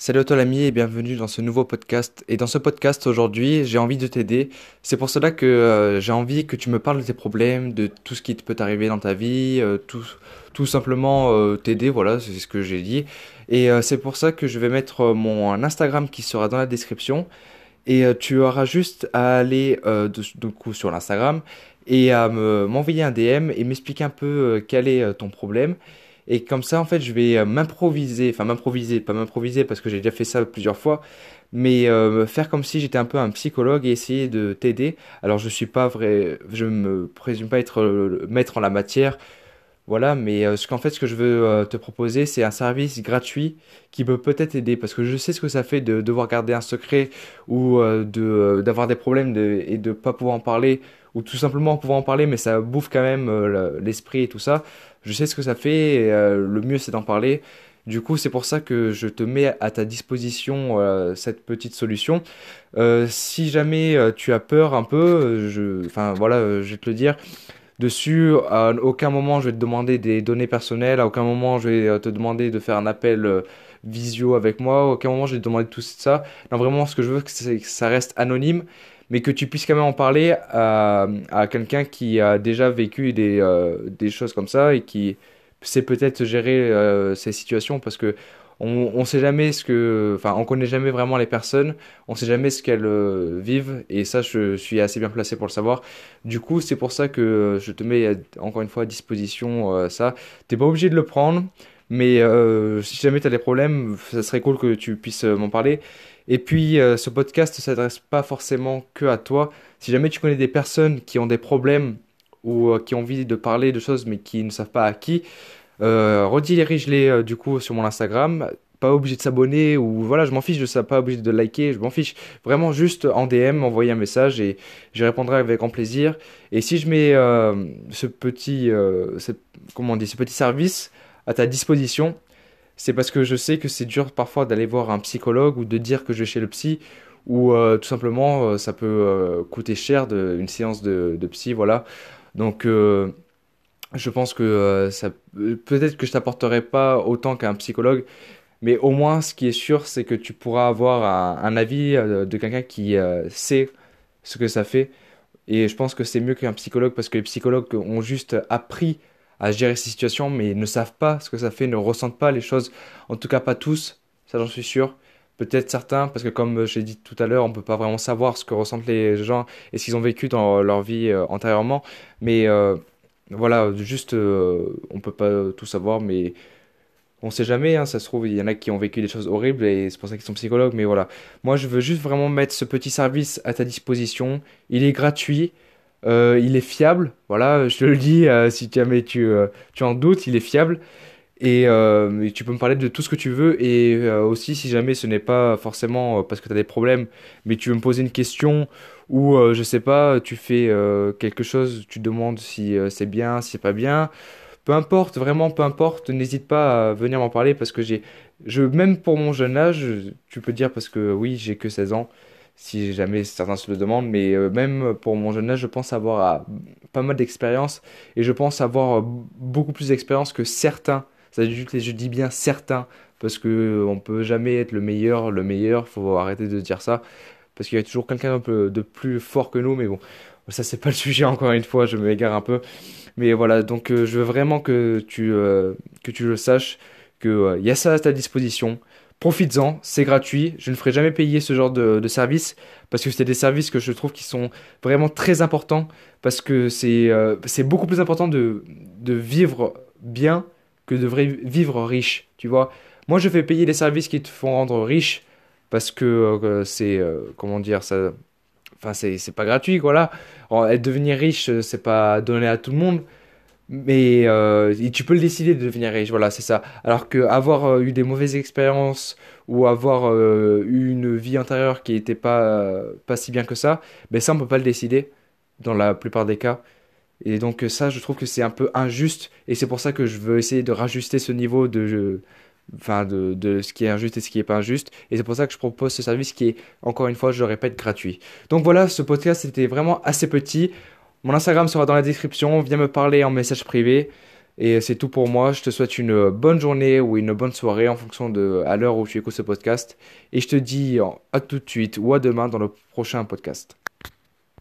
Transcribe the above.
Salut à toi l'ami et bienvenue dans ce nouveau podcast. Et dans ce podcast aujourd'hui, j'ai envie de t'aider. C'est pour cela que euh, j'ai envie que tu me parles de tes problèmes, de tout ce qui peut t'arriver dans ta vie, euh, tout, simplement euh, t'aider, voilà, c'est ce que j'ai dit. Et c'est pour ça que je vais mettre mon Instagram qui sera dans la description. Et tu auras juste à aller du coup sur l'Instagram et à m'envoyer un DM et m'expliquer un peu quel est ton problème. Et comme ça, en fait, je vais euh, m'improviser, enfin m'improviser, pas m'improviser parce que j'ai déjà fait ça plusieurs fois, mais euh, faire comme si j'étais un peu un psychologue et essayer de t'aider. Alors, je suis pas vrai, je me présume pas être le maître en la matière, voilà, mais euh, ce qu'en fait, ce que je veux te proposer, c'est un service gratuit qui peut peut-être aider parce que je sais ce que ça fait de devoir garder un secret ou d'avoir des problèmes et de pas pouvoir en parler ou tout simplement pouvoir en parler, mais ça bouffe quand même l'esprit et tout ça je sais ce que ça fait, et, euh, le mieux c'est d'en parler. Du coup, c'est pour ça que je te mets à ta disposition euh, cette petite solution. Euh, si jamais tu as peur un peu, je, enfin voilà, je vais te le dire. Dessus, à aucun moment je vais te demander des données personnelles, à aucun moment je vais te demander de faire un appel visio avec moi, à aucun moment je vais te demander tout ça. Non, vraiment, ce que je veux, c'est que ça reste anonyme mais que tu puisses quand même en parler à, quelqu'un qui a déjà vécu des, euh, des choses comme ça et qui sait peut-être gérer euh, ces situations parce que on, on sait jamais ce que, enfin, on connaît jamais vraiment les personnes, on sait jamais ce qu'elles euh, vivent, et ça, je suis assez bien placé pour le savoir. Du coup, c'est pour ça que je te mets encore une fois à disposition ça. T'es pas obligé de le prendre, mais si jamais tu as des problèmes, ça serait cool que tu puisses m'en parler. Et puis, euh, ce podcast ne s'adresse pas forcément que à toi. Si jamais tu connais des personnes qui ont des problèmes ou euh, qui ont envie de parler de choses mais qui ne savent pas à qui, euh, redirige-les euh, du coup sur mon Instagram. Pas obligé de s'abonner ou voilà, je m'en fiche de ça, pas obligé de liker, je m'en fiche. Vraiment juste en DM, envoyer un message et je répondrai avec grand plaisir. Et si je mets ce petit, comment on ce petit service à ta disposition, c'est parce que je sais que c'est dur parfois d'aller voir un psychologue ou de dire que je vais chez le psy ou euh, tout simplement euh, ça peut euh, coûter cher de, une séance de, psy voilà. Donc je pense que ça peut-être que je t'apporterai pas autant qu'un psychologue mais au moins ce qui est sûr c'est que tu pourras avoir un, un avis de quelqu'un qui sait ce que ça fait. Et je pense que c'est mieux qu'un psychologue parce que les psychologues ont juste appris à gérer ces situations, mais ne savent pas ce que ça fait, ne ressentent pas les choses. En tout cas, pas tous, ça j'en suis sûr. Peut-être certains, parce que comme j'ai dit tout à l'heure, on ne peut pas vraiment savoir ce que ressentent les gens et ce qu'ils ont vécu dans leur vie euh, antérieurement. Mais euh, voilà, juste, euh, on ne peut pas tout savoir, mais on sait jamais, hein, ça se trouve, il y en a qui ont vécu des choses horribles et c'est pour ça qu'ils sont psychologues, mais voilà. Moi, je veux juste vraiment mettre ce petit service à ta disposition. Il est gratuit. Euh, il est fiable, voilà, je te le dis, euh, si jamais tu, euh, tu en doutes, il est fiable. Et tu peux me parler de tout ce que tu veux. Et aussi, si jamais ce n'est pas forcément parce que tu as des problèmes, mais tu veux me poser une question ou je sais pas, tu fais quelque chose, tu demandes si c'est bien, si c'est pas bien. Peu importe, vraiment peu importe, n'hésite pas à venir m'en parler parce que j'ai, je, même pour mon jeune âge, tu peux dire parce que oui, j'ai que 16 ans si jamais certains se le demandent, mais euh, même pour mon jeune âge, je pense avoir euh, pas mal d'expérience et je pense avoir euh, beaucoup plus d'expérience que certains. Ça, je dis bien certains parce que on peut jamais être le meilleur, le meilleur. Faut arrêter de dire ça parce qu'il y a toujours quelqu'un de plus fort que nous, mais bon, ça c'est pas le sujet encore une fois. Je m'égare un peu, mais voilà. Donc je veux vraiment que tu que tu le saches que il y a ça à ta disposition profites-en, c'est gratuit. Je ne ferai jamais payer ce genre de, service parce que c'est des services que je trouve qui sont vraiment très importants parce que c'est euh, beaucoup plus important de, de vivre bien que de vivre riche, tu vois. Moi, je fais payer les services qui te font rendre riche parce que euh, c'est euh, comment dire ça enfin c'est pas gratuit voilà. devenir riche, c'est pas donné à tout le monde. Mais euh, tu peux le décider de devenir riche, voilà, c'est ça. Alors que avoir euh, eu des mauvaises expériences ou avoir euh, eu une vie antérieure qui n'était pas, pas si bien que ça, ben ça, on peut pas le décider dans la plupart des cas. Et donc ça, je trouve que c'est un peu injuste. Et c'est pour ça que je veux essayer de rajuster ce niveau de, enfin de, de ce qui est injuste et ce qui n'est pas injuste. Et c'est pour ça que je propose ce service qui est, encore une fois, je le répète, gratuit. Donc voilà, ce podcast était vraiment assez petit. Mon Instagram sera dans la description. Viens me parler en message privé. Et c'est tout pour moi. Je te souhaite une bonne journée ou une bonne soirée en fonction de l'heure où tu écoutes ce podcast. Et je te dis à tout de suite ou à demain dans le prochain podcast.